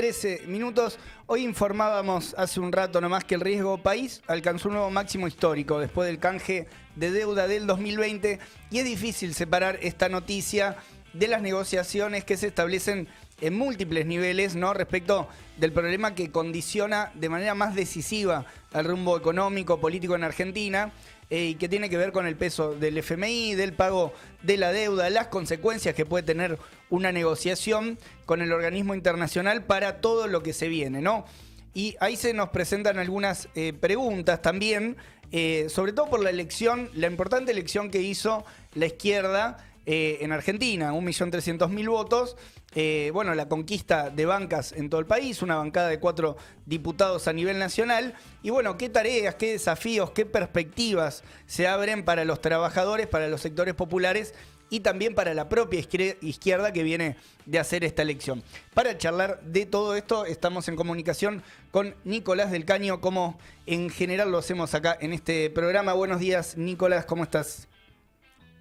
13 minutos. Hoy informábamos hace un rato nomás que el riesgo país alcanzó un nuevo máximo histórico después del canje de deuda del 2020 y es difícil separar esta noticia de las negociaciones que se establecen en múltiples niveles ¿no? respecto del problema que condiciona de manera más decisiva el rumbo económico, político en Argentina eh, y que tiene que ver con el peso del FMI, del pago de la deuda, las consecuencias que puede tener una negociación con el organismo internacional para todo lo que se viene, ¿no? Y ahí se nos presentan algunas eh, preguntas también, eh, sobre todo por la elección, la importante elección que hizo la izquierda en Argentina, 1.300.000 votos, eh, bueno, la conquista de bancas en todo el país, una bancada de cuatro diputados a nivel nacional. Y bueno, qué tareas, qué desafíos, qué perspectivas se abren para los trabajadores, para los sectores populares y también para la propia izquierda que viene de hacer esta elección. Para charlar de todo esto, estamos en comunicación con Nicolás del Caño, como en general lo hacemos acá en este programa. Buenos días, Nicolás, ¿cómo estás?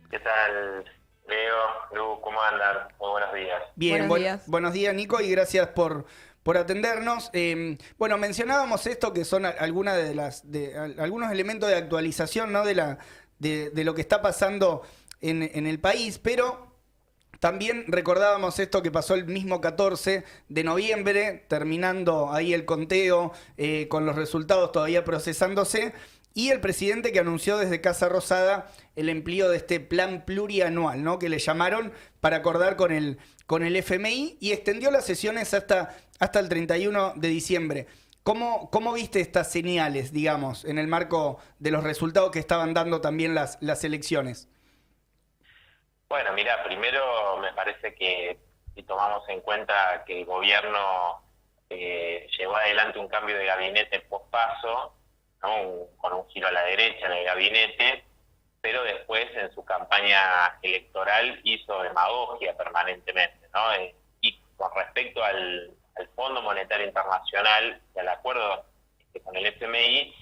¿Qué tal? Leo, Lu, ¿cómo andan? Muy buenos días. Bien, buenos días, buenos días Nico, y gracias por, por atendernos. Em, bueno, mencionábamos esto que son algunas de las, de, algunos elementos de actualización, ¿no? De la, de, lo que está pasando en, el país, pero también recordábamos esto que pasó el mismo 14 de noviembre, terminando ahí el conteo, eh, con los resultados todavía procesándose y el presidente que anunció desde Casa Rosada el empleo de este plan plurianual, ¿no? Que le llamaron para acordar con el, con el FMI y extendió las sesiones hasta, hasta el 31 de diciembre. ¿Cómo, ¿Cómo viste estas señales, digamos, en el marco de los resultados que estaban dando también las, las elecciones? Bueno, mira, primero me parece que si tomamos en cuenta que el gobierno eh, llevó adelante un cambio de gabinete post-paso, con un giro a la derecha en el gabinete, pero después en su campaña electoral hizo demagogia permanentemente. ¿no? Eh, y con respecto al, Fondo Monetario Internacional y al acuerdo este, con el FMI,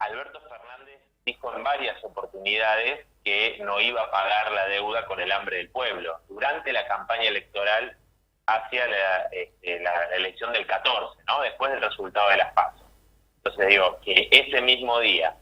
Alberto Fernández dijo en varias oportunidades que no iba a pagar la deuda con el hambre del pueblo. Durante la campaña electoral hacia la, este, la elección del 14, ¿no? después del resultado de las PASO. Entonces digo, que ese mismo día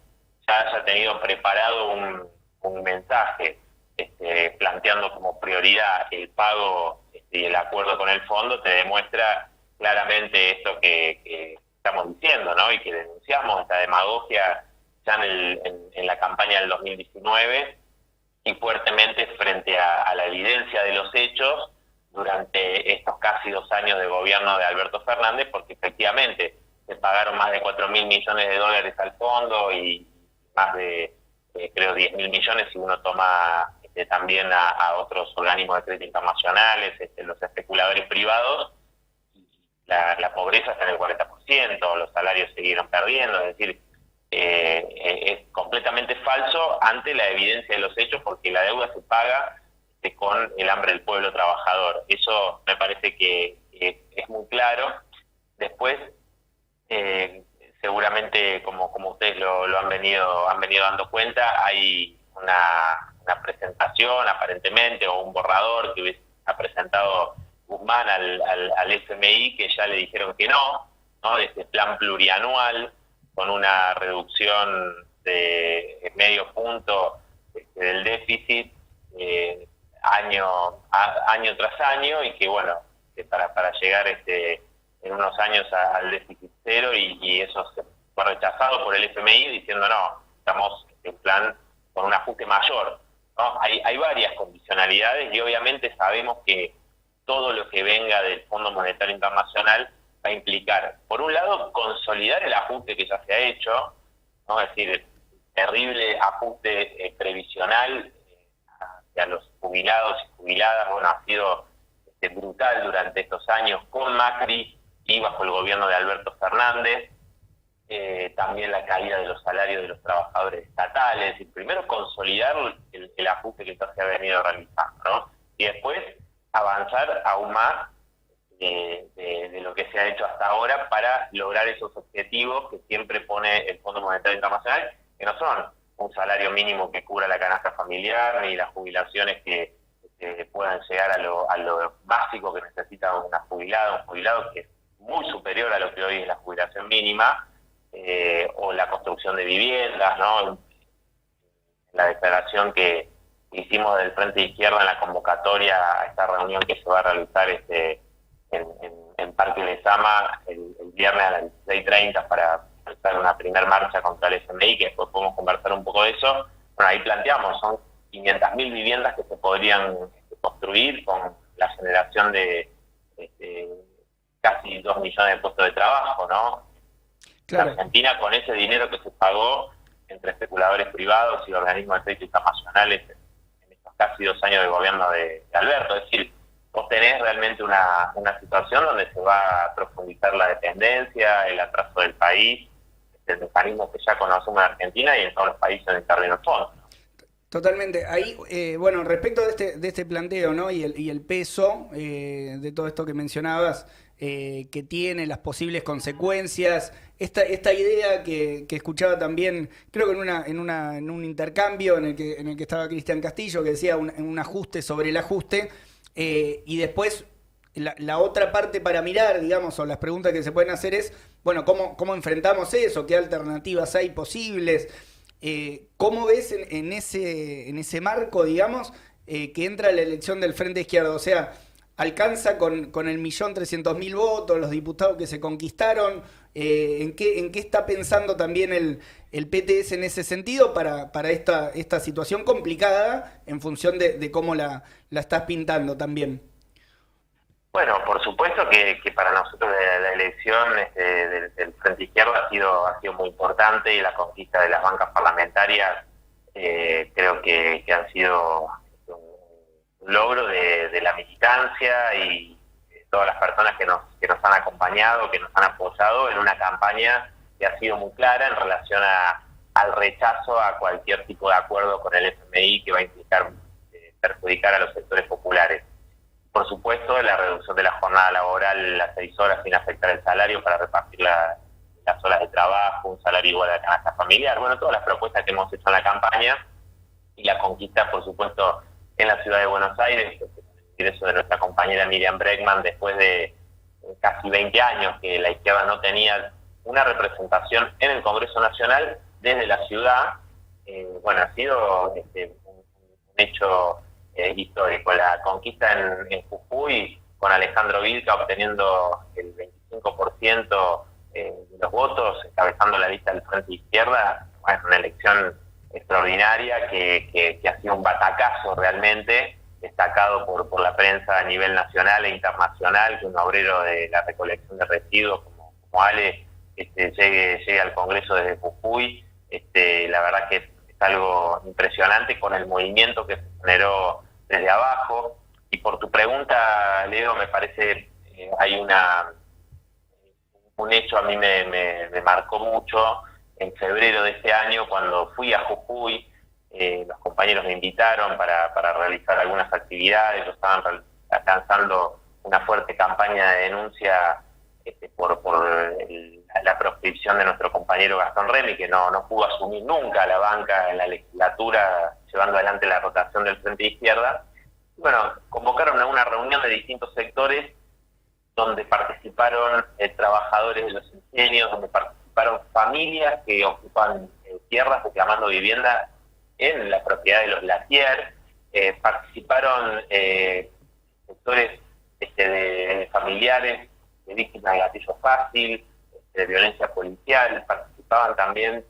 ya haya tenido preparado un, mensaje este, planteando como prioridad el pago este, y el acuerdo con el fondo, te demuestra claramente esto que, estamos diciendo, ¿no? Y que denunciamos, esta demagogia ya en, la campaña del 2019 y fuertemente frente a, la evidencia de los hechos durante estos casi dos años de gobierno de Alberto Fernández, porque efectivamente se pagaron más de 4 mil millones de dólares al fondo y más de, eh, creo, 10 mil millones si uno toma este, también a, otros organismos de crédito internacionales, este, los especuladores privados. La, pobreza está en el 40%, los salarios siguieron perdiendo, es decir, eh, es completamente falso ante la evidencia de los hechos porque la deuda se paga este, con el hambre del pueblo trabajador. Eso me parece que es muy claro. Después, eh, seguramente, como, como ustedes lo, han venido han venido dando cuenta, hay una, presentación aparentemente o un borrador que ha presentado Guzmán al, al, FMI que ya le dijeron que no, ¿no? de este plan plurianual con una reducción de medio punto este, del déficit eh, año año tras año y que bueno para, para llegar este en unos años al déficit cero y, eso fue rechazado por el FMI diciendo no, estamos en plan con un ajuste mayor. Hay, hay varias condicionalidades y obviamente sabemos que todo lo que venga del Fondo Monetario Internacional va a implicar, por un lado, consolidar el ajuste que ya se ha hecho, ¿no? es decir, terrible ajuste eh, previsional eh, hacia los jubilados y jubiladas, bueno, ha sido este, brutal durante estos años con Macri y bajo el gobierno de Alberto Fernández, eh, también la caída de los salarios de los trabajadores estatales, y primero consolidar el, ajuste que se ha venido realizando, ¿no? y después avanzar aún más de, lo que se ha hecho hasta ahora para lograr esos objetivos que siempre pone el Fondo Monetario Internacional, que no son un salario mínimo que cubra la canasta familiar ni las jubilaciones que, puedan llegar a lo, a lo básico que necesita una jubilada, un jubilado que muy superior a lo que hoy es la jubilación mínima, eh, o la construcción de viviendas, ¿no? La declaración que hicimos del Frente de Izquierda en la convocatoria a esta reunión que se va a realizar este en, Parque Lezama el, el viernes a las 16.30 para realizar una primera marcha contra el FMI, que después podemos conversar un poco de eso. Bueno, ahí planteamos, son 500.000 viviendas que se podrían construir con la generación de este, casi 2 millones de puestos de trabajo, ¿no? La Argentina con ese dinero que se pagó entre especuladores privados y organismos de crédito internacionales en estos casi dos años de gobierno de, Alberto. Es decir, vos tenés realmente una, una situación donde se va a profundizar la dependencia, el atraso del país, el mecanismo que ya conocemos en Argentina y en todos los países donde interviene el fondo. Totalmente. Ahí, eh, bueno, respecto de este, de este planteo, ¿no? Y el, y el peso eh, de todo esto que mencionabas, eh, que tiene, las posibles consecuencias, esta, esta idea que, que, escuchaba también, creo que en, una, en, una, en un intercambio en el que, en el que estaba Cristian Castillo, que decía un, un ajuste sobre el ajuste, y después la, la, otra parte para mirar, digamos, o las preguntas que se pueden hacer es, bueno, ¿cómo, cómo enfrentamos eso? ¿Qué alternativas hay posibles? Eh, ¿Cómo ves en, ese, en ese marco, digamos, eh, que entra la elección del Frente Izquierdo? O sea, ¿alcanza con, con el millón trescientos mil votos, los diputados que se conquistaron? Eh, ¿en, qué, ¿En qué está pensando también el, el PTS en ese sentido para, para esta, esta situación complicada en función de, de cómo la, la estás pintando también? Bueno, por supuesto que, para nosotros la, elección este, del, Frente Izquierdo ha sido, ha sido muy importante y la conquista de las bancas parlamentarias eh, creo que, han sido logro de, la militancia y todas las personas que nos, que nos han acompañado, que nos han apoyado en una campaña que ha sido muy clara en relación a, al rechazo a cualquier tipo de acuerdo con el FMI que va a implicar eh, perjudicar a los sectores populares por supuesto, la reducción de la jornada laboral a seis horas sin afectar el salario para repartir las horas de trabajo, un salario igual a la canasta familiar. Bueno, todas las propuestas que hemos hecho en la campaña y la conquista, por supuesto, en la ciudad de Buenos Aires, el ingreso de nuestra compañera Miriam Bregman después de casi 20 años que la izquierda no tenía una representación en el Congreso Nacional desde la ciudad. Eh, bueno, ha sido este, un hecho histórico. La conquista en, Jujuy con Alejandro Vilca obteniendo el 25% eh, de los votos, encabezando la lista del Frente Izquierda, bueno, una elección extraordinaria que, que, ha sido un batacazo realmente, destacado por, por la prensa a nivel nacional e internacional, que un obrero de la recolección de residuos como, como Ale este, llegue, llegue al Congreso desde Jujuy. Este, la verdad que es, es algo impresionante con el movimiento que se generó desde abajo. Y por tu pregunta, Leo, me parece eh, hay una un hecho a mí me, me, marcó mucho en febrero de este año cuando fui a Jujuy. Eh, los compañeros me invitaron para, para realizar algunas actividades, estaban alcanzando una fuerte campaña de denuncia este, por, por la proscripción de nuestro compañero Gastón Remy, que no, no pudo asumir nunca la banca en la legislatura llevando adelante la rotación del Frente de Izquierda. Bueno, convocaron a una reunión de distintos sectores donde participaron eh, trabajadores de los ingenios, donde participaron familias que ocupan eh, tierras reclamando vivienda en la propiedad de los Latier, eh, participaron sectores este, de, familiares de víctimas de gatillo fácil, este, de violencia policial, participaban también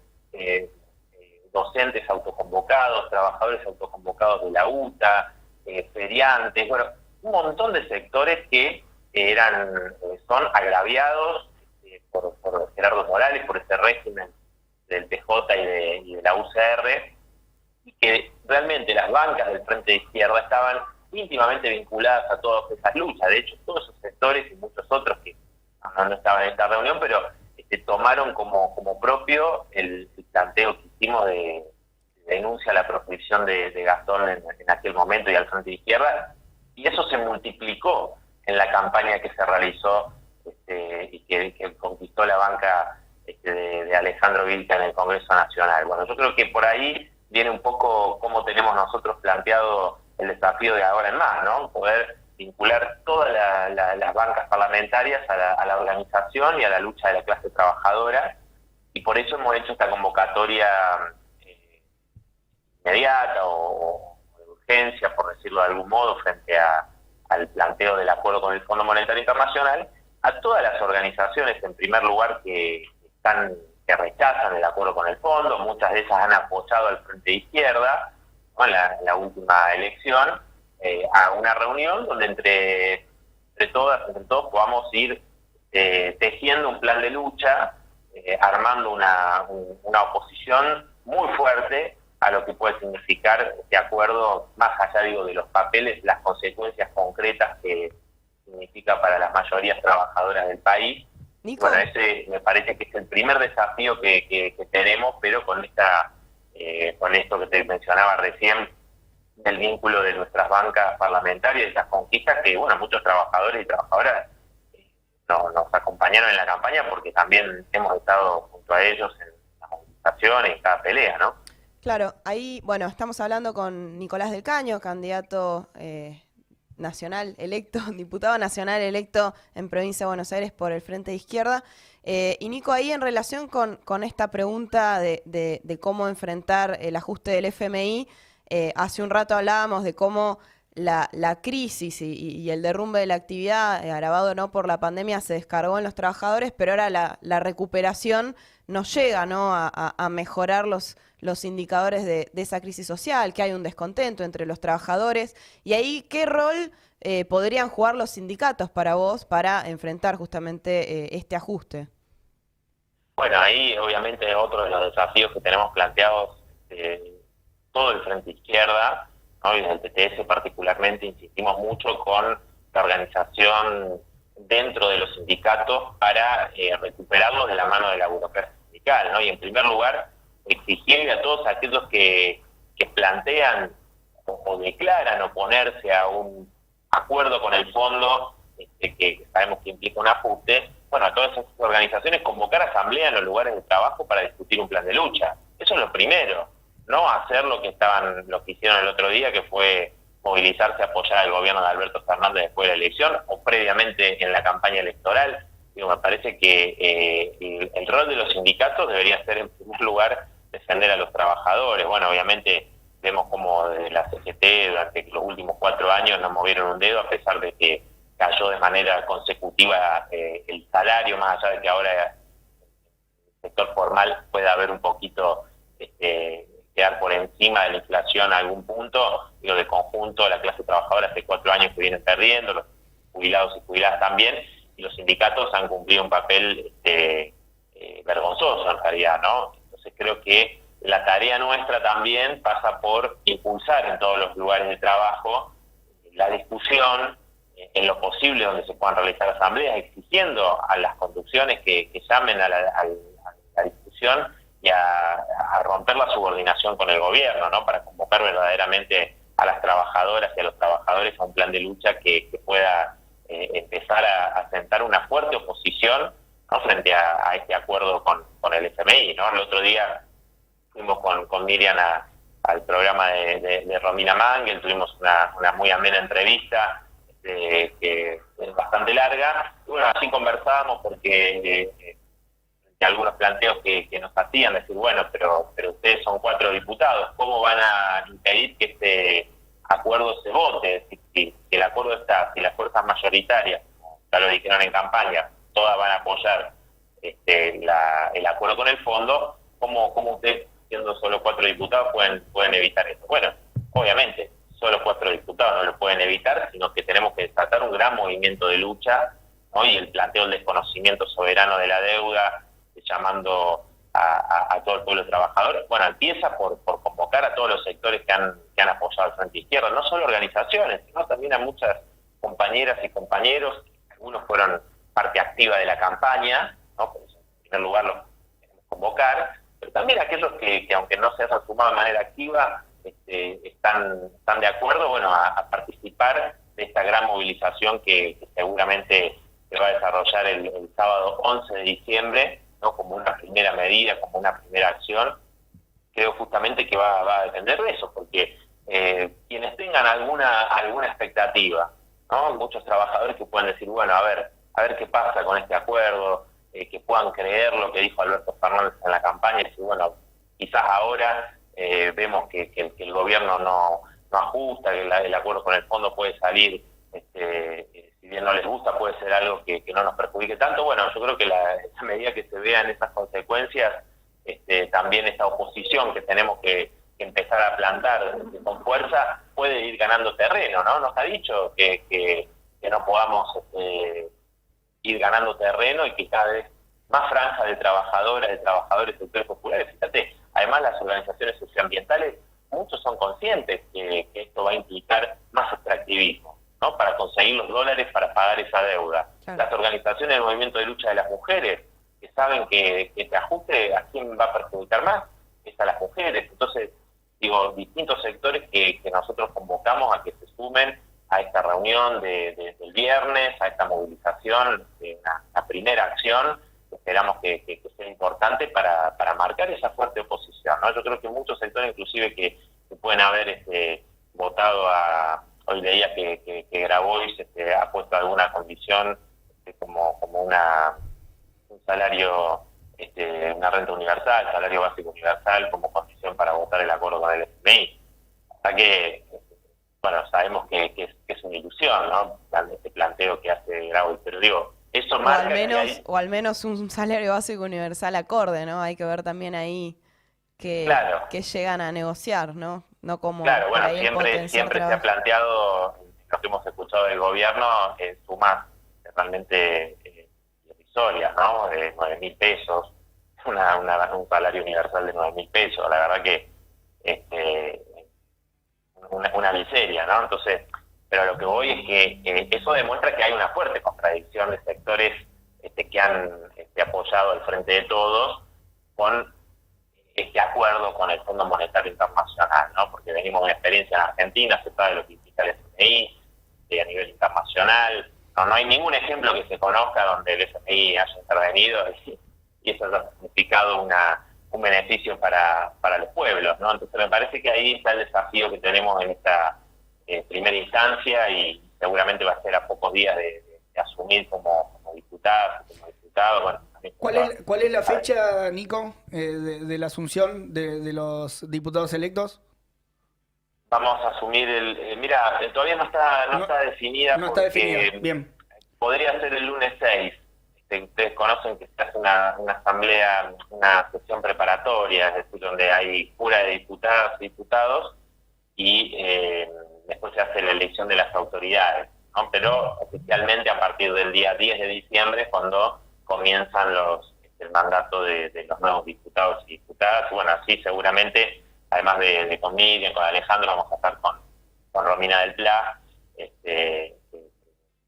docentes autoconvocados, trabajadores autoconvocados de la UTA, eh, feriantes, bueno, un montón de sectores que eran eh, son agraviados eh, por, Gerardo Morales, por ese régimen del PJ y de, la UCR, y que realmente las bancas del Frente de Izquierda estaban íntimamente vinculadas a todas esas luchas. De hecho, todos esos sectores y muchos otros que no, estaban en esta reunión, pero este, tomaron como, como propio el planteo que hicimos de, denuncia la proscripción de, Gastón en, aquel momento y al frente de izquierda, y eso se multiplicó en la campaña que se realizó este, y que, conquistó la banca este, de, Alejandro Vilca en el Congreso Nacional. Bueno, yo creo que por ahí viene un poco cómo tenemos nosotros planteado el desafío de ahora en más, ¿no? Poder vincular todas las bancas parlamentarias a la, organización y a la lucha de la clase trabajadora, y por eso hemos hecho esta convocatoria eh, inmediata o, de urgencia, por decirlo de algún modo, frente al planteo del acuerdo con el Fondo Monetario Internacional, a todas las organizaciones, en primer lugar, que están que rechazan el acuerdo con el fondo, muchas de esas han apoyado al Frente de Izquierda en, la, última elección, eh, a una reunión donde entre, entre todas, entre todos podamos ir eh, tejiendo un plan de lucha, eh, armando una, una oposición muy fuerte a lo que puede significar este acuerdo, más allá digo de los papeles, las consecuencias concretas que significa para las mayorías trabajadoras del país bueno, ese me parece que es el primer desafío que, tenemos, pero con esta eh, con esto que te mencionaba recién, del vínculo de nuestras bancas parlamentarias, esas conquistas que, bueno, muchos trabajadores y trabajadoras eh, nos acompañaron en la campaña porque también hemos estado junto a ellos en las movilizaciones, en cada pelea, ¿no? Claro, ahí, bueno, estamos hablando con Nicolás del Caño, candidato eh, nacional electo, diputado nacional electo en provincia de Buenos Aires por el Frente de Izquierda. Eh, y Nico, ahí en relación con, con esta pregunta de, de, cómo enfrentar el ajuste del FMI, eh, hace un rato hablábamos de cómo la, la crisis y, el derrumbe de la actividad, eh, agravado no por la pandemia, se descargó en los trabajadores, pero ahora la, recuperación nos llega ¿no? a, mejorar los, los indicadores de, esa crisis social, que hay un descontento entre los trabajadores. Y ahí, ¿qué rol eh, podrían jugar los sindicatos para vos para enfrentar justamente eh, este ajuste? Bueno, ahí obviamente otro de los desafíos que tenemos planteados todo el Frente Izquierda, ¿no? y el TTS particularmente, insistimos mucho con la organización dentro de los sindicatos para recuperarlos de la mano de la burocracia sindical. ¿no? Y en primer lugar, exigirle a todos aquellos que, plantean o, declaran oponerse a un acuerdo con el fondo, este, que sabemos que implica un ajuste, bueno, a todas esas organizaciones convocar asamblea en los lugares de trabajo para discutir un plan de lucha. Eso es lo primero, no hacer lo que estaban, lo que hicieron el otro día, que fue movilizarse a apoyar al gobierno de Alberto Fernández después de la elección o previamente en la campaña electoral. Digo, me parece que eh, el, rol de los sindicatos debería ser, en primer lugar, defender a los trabajadores. Bueno, obviamente vemos como desde la CGT durante los últimos cuatro años no movieron un dedo a pesar de que cayó de manera consecutiva eh, el salario, más allá de que ahora en el sector formal pueda haber un poquito, este, quedar por encima de la inflación a algún punto, digo, de conjunto la clase trabajadora hace cuatro años que vienen los jubilados y jubiladas también, y los sindicatos han cumplido un papel este, eh, vergonzoso en realidad, ¿no? creo que la tarea nuestra también pasa por impulsar en todos los lugares de trabajo la discusión en lo posible donde se puedan realizar asambleas, exigiendo a las conducciones que, llamen a la, discusión y a, romper la subordinación con el gobierno, ¿no? Para convocar verdaderamente a las trabajadoras y a los trabajadores a un plan de lucha que, pueda eh, empezar a, sentar una fuerte oposición frente a, este acuerdo con, el FMI. ¿no? El otro día fuimos con, con Miriam al programa de, Romina Mangel, tuvimos una, una muy amena entrevista este, que es bastante larga. Y bueno, así conversábamos porque eh, algunos planteos que, nos hacían, decir, bueno, pero, pero ustedes son cuatro diputados, ¿cómo van a impedir que este acuerdo se vote? Si, si, el acuerdo está, si las fuerzas mayoritarias, ya lo dijeron en campaña, todas van a apoyar este, el acuerdo con el fondo, ¿cómo, ¿cómo ustedes, siendo solo cuatro diputados, pueden, pueden evitar eso? Bueno, obviamente, solo cuatro diputados no lo pueden evitar, sino que tenemos que desatar un gran movimiento de lucha y el planteo del desconocimiento soberano de la deuda, llamando a, todo el pueblo trabajador. Bueno, empieza por, convocar a todos los sectores que han, apoyado al Frente Izquierda, no solo organizaciones, sino también a muchas compañeras y compañeros, algunos fueron parte activa de la campaña. Por en primer lugar los convocar, pero también aquellos que, aunque no se hayan sumado de manera activa, este, están, están de acuerdo bueno, a, participar de esta gran movilización que, seguramente se va a desarrollar el, sábado 11 de diciembre, ¿no? como una primera medida, como una primera acción. Creo justamente que va, a depender de eso, porque eh, quienes tengan alguna, alguna expectativa ¿no? Muchos trabajadores que pueden decir, bueno, a ver, a ver qué pasa con este acuerdo, eh, que puedan creer lo que dijo Alberto Fernández en la campaña y decir, bueno, quizás ahora eh, vemos que, el gobierno no, no ajusta, que el acuerdo con el fondo puede salir, este, si bien no les gusta, puede ser algo que, no nos perjudique tanto. Bueno, yo creo que la, a medida que se vean esas consecuencias, este, también esta oposición que tenemos que, empezar a plantar con fuerza puede ir ganando terreno, ¿no? Nos ha dicho que, que, no podamos este, ir ganando terreno y que cada vez más franja de trabajadoras, de trabajadores, sectores populares, fíjate, además las organizaciones socioambientales, muchos son conscientes que, esto va a implicar más extractivismo, ¿no? Para conseguir los dólares para pagar esa Las organizaciones del movimiento de lucha de las mujeres, que saben que, que este ajuste a quién va a perjudicar más, es a las mujeres. Entonces, digo, distintos sectores que, nosotros convocamos a que se sumen a esta reunión de, del viernes, a esta movilización, una, una primera acción esperamos que, sea importante para, para, marcar esa fuerte oposición. ¿no? Yo creo que muchos sectores, inclusive que, pueden haber este, votado a, hoy leía que, que, que Grabois este, ha puesto alguna condición este, como, como una un salario, este, una renta universal, salario básico universal como condición para votar el acuerdo con el FMI. O que, bueno, sabemos que, es, es, una ilusión, ¿no? Este planteo que hace Grabois, pero digo, eso o al menos O al menos un salario básico universal acorde, ¿no? Hay que ver también ahí que, que llegan a negociar, ¿no? No como claro, bueno, siempre, siempre se ha planteado, lo que hemos escuchado del gobierno, eh, sumas realmente eh, ¿no? De 9 mil pesos, una, una, un salario universal de 9 mil pesos, la verdad que este, una, miseria, ¿no? Entonces, pero lo que voy es que eso demuestra que hay una fuerte contradicción de sectores este, que han este, apoyado al frente de todos con este acuerdo con el Fondo Monetario Internacional, ¿no? Porque venimos de una experiencia en Argentina, se sabe lo que implica el FMI a nivel internacional. No, no hay ningún ejemplo que se conozca donde el FMI haya intervenido y, eso haya significado una, un beneficio para, para los pueblos, ¿no? Entonces me parece que ahí está el desafío que tenemos en esta en primera instancia y seguramente va a ser a pocos días de, asumir como, como diputado, como diputado. ¿Cuál, es, ¿Cuál es la fecha, Nico, eh, de, la asunción de, los diputados electos? Vamos a asumir el... Eh, mira, todavía no está, no, está definida. No está definida, bien. Podría ser el lunes 6. Este, ustedes conocen que se hace una, una asamblea, una sesión preparatoria, es decir, donde hay cura de diputadas y diputados y eh, después se hace la elección de las autoridades, ¿no? pero oficialmente a partir del día 10 de diciembre es cuando comienzan los este, el mandato de, los nuevos diputados y diputadas. Bueno, así seguramente, además de, de con con Alejandro, vamos a estar con, con Romina del Pla, este,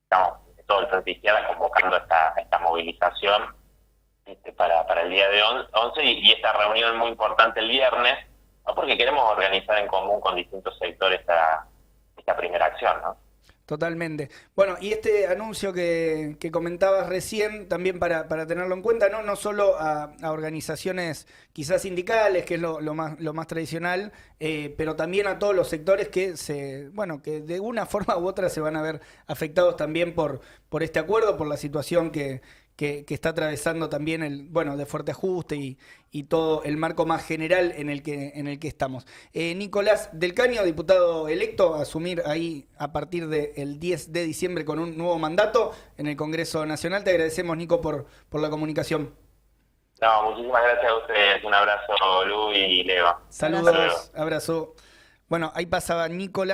estamos todo el Frente Izquierda convocando esta, esta movilización este, para, para el día de 11 y, y esta reunión muy importante el viernes, porque queremos organizar en común con distintos sectores esta, esta primera acción, ¿no? Totalmente. Bueno, y este anuncio que, comentabas recién, también para, para, tenerlo en cuenta, no, no solo a, organizaciones quizás sindicales, que es lo, más, lo más tradicional, eh, pero también a todos los sectores que se, bueno, que de una forma u otra se van a ver afectados también por, por este acuerdo, por la situación que, que, está atravesando también el, bueno, de fuerte ajuste y, y, todo el marco más general en el que, en el que estamos. Eh, Nicolás Del Caño, diputado electo, a asumir ahí a partir del 10 de diciembre con un nuevo mandato en el Congreso Nacional. Te agradecemos, Nico, por, por la comunicación. No, muchísimas gracias a ustedes. Un abrazo, Lu y Leo. Saludos, abrazo. Bueno, ahí pasaba Nicolás.